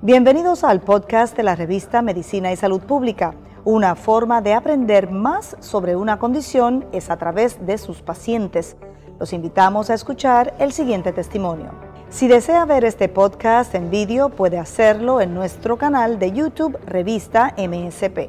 Bienvenidos al podcast de la revista Medicina y Salud Pública. Una forma de aprender más sobre una condición es a través de sus pacientes. Los invitamos a escuchar el siguiente testimonio. Si desea ver este podcast en vídeo, puede hacerlo en nuestro canal de YouTube Revista MSP.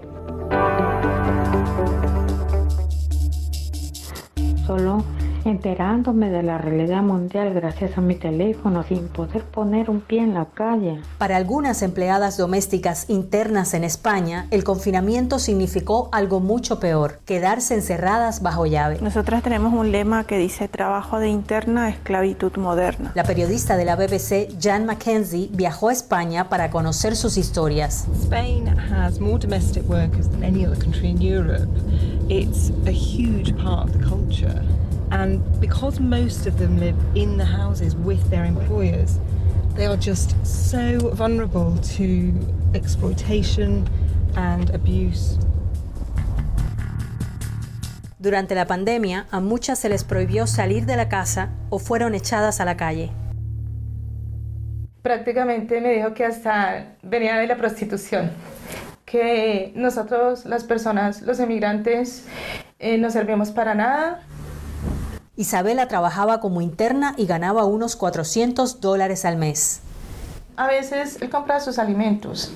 Solo enterándome de la realidad mundial gracias a mi teléfono sin poder poner un pie en la calle. Para algunas empleadas domésticas internas en España, el confinamiento significó algo mucho peor, quedarse encerradas bajo llave. Nosotras tenemos un lema que dice trabajo de interna, esclavitud moderna. La periodista de la BBC, Jan Mackenzie, viajó a España para conocer sus historias. Spain has more domestic workers than any other country in Europe. It's a huge part of the culture. And because most of them live in the houses with their employers, they are just so vulnerable to exploitation and abuse. Durante la pandemia, a muchas se les prohibió salir de la casa o fueron echadas a la calle. Prácticamente me dijo que hasta venía de la prostitución, que nosotros, las personas, los emigrantes, eh, no servimos para nada, Isabela trabajaba como interna y ganaba unos 400 dólares al mes. A veces él compraba sus alimentos,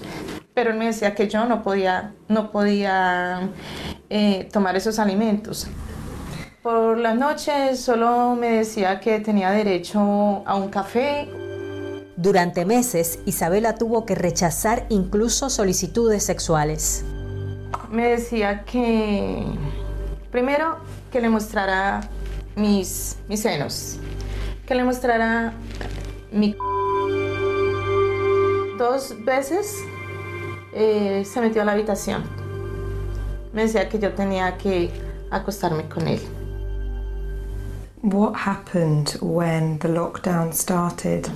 pero él me decía que yo no podía, no podía eh, tomar esos alimentos. Por las noches solo me decía que tenía derecho a un café. Durante meses, Isabela tuvo que rechazar incluso solicitudes sexuales. Me decía que, primero, que le mostrara mis, mis senos, que le mostrara mi... Dos veces eh, se metió a la habitación. Me decía que yo tenía que acostarme con él. What happened when the lockdown started?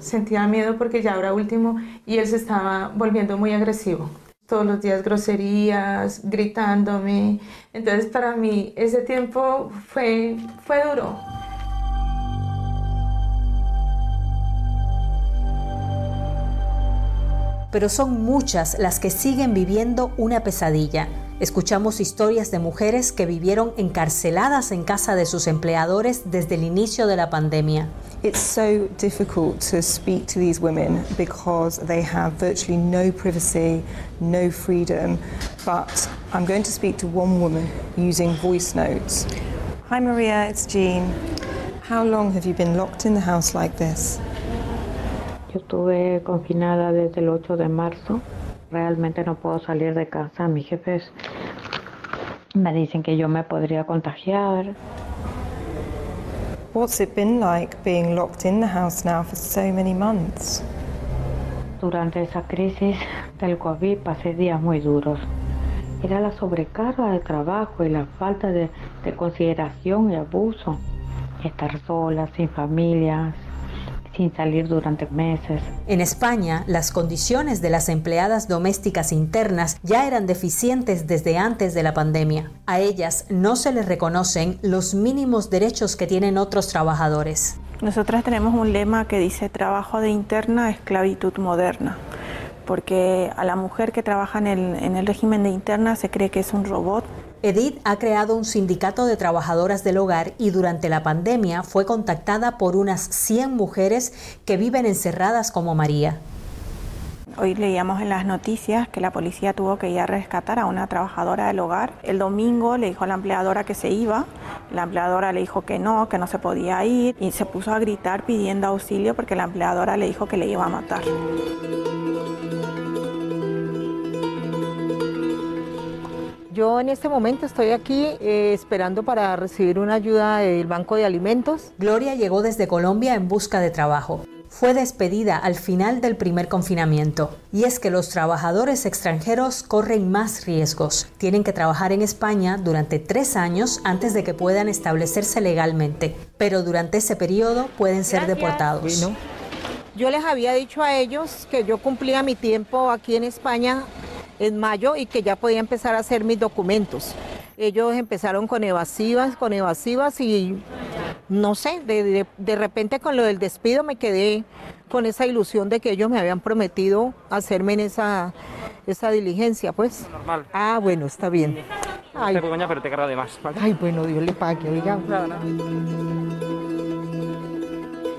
Sentía miedo porque ya era último y él se estaba volviendo muy agresivo todos los días groserías, gritándome. Entonces para mí ese tiempo fue, fue duro. Pero son muchas las que siguen viviendo una pesadilla Escuchamos historias de mujeres que vivieron encarceladas en casa de sus empleadores desde el inicio de la pandemia. It's so difficult to speak to these women because they have virtually no privacy, no freedom. But I'm going to speak to one woman using voice notes. Hi Maria, it's Jean. How long have you been locked in the house like this? Yo estuve confinada desde el 8 de marzo. Realmente no puedo salir de casa. Mis jefes me dicen que yo me podría contagiar. What's it been like being locked in the house now for so many months? Durante esa crisis del COVID pasé días muy duros. Era la sobrecarga de trabajo y la falta de, de consideración y abuso. Estar sola, sin familia, sin salir durante meses. En España, las condiciones de las empleadas domésticas internas ya eran deficientes desde antes de la pandemia. A ellas no se les reconocen los mínimos derechos que tienen otros trabajadores. Nosotras tenemos un lema que dice trabajo de interna, esclavitud moderna porque a la mujer que trabaja en el, en el, régimen de interna se cree que es un robot Edith ha creado un sindicato de trabajadoras del hogar y durante la pandemia fue contactada por unas 100 mujeres que viven encerradas como María. Hoy leíamos en las noticias que la policía tuvo que ir a rescatar a una trabajadora del hogar. El domingo le dijo a la empleadora que se iba, la empleadora le dijo que no, que no se podía ir y se puso a gritar pidiendo auxilio porque la empleadora le dijo que le iba a matar. Yo en este momento estoy aquí eh, esperando para recibir una ayuda del Banco de Alimentos. Gloria llegó desde Colombia en busca de trabajo. Fue despedida al final del primer confinamiento. Y es que los trabajadores extranjeros corren más riesgos. Tienen que trabajar en España durante tres años antes de que puedan establecerse legalmente. Pero durante ese periodo pueden ser deportados. Yo les había dicho a ellos que yo cumplía mi tiempo aquí en España en mayo y que ya podía empezar a hacer mis documentos. Ellos empezaron con evasivas, con evasivas y no sé, de, de, repente con lo del despido me quedé con esa ilusión de que ellos me habían prometido hacerme en esa, esa diligencia, pues. Normal. Ah, bueno, está bien. Ay. Te pero te carga de más, Ay, bueno, Dios le pague, oiga.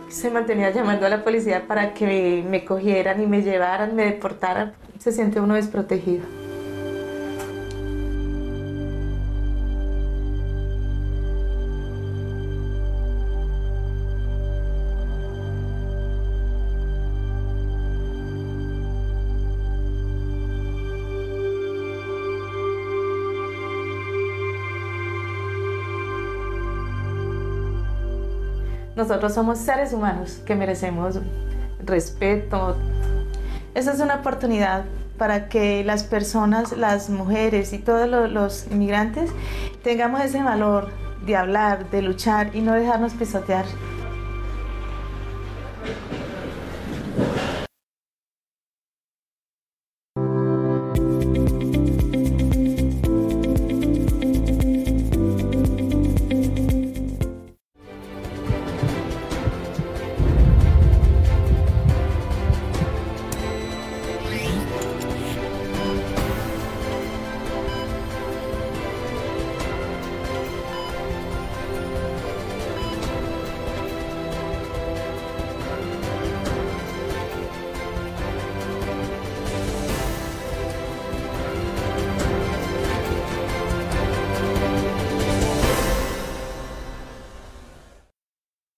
Se mantenía llamando a la policía para que me cogieran y me llevaran, me deportaran. Se siente uno desprotegido. Nosotros somos seres humanos que merecemos respeto. Esa es una oportunidad para que las personas, las mujeres y todos los, inmigrantes tengamos ese valor de hablar, de luchar y no dejarnos pisotear.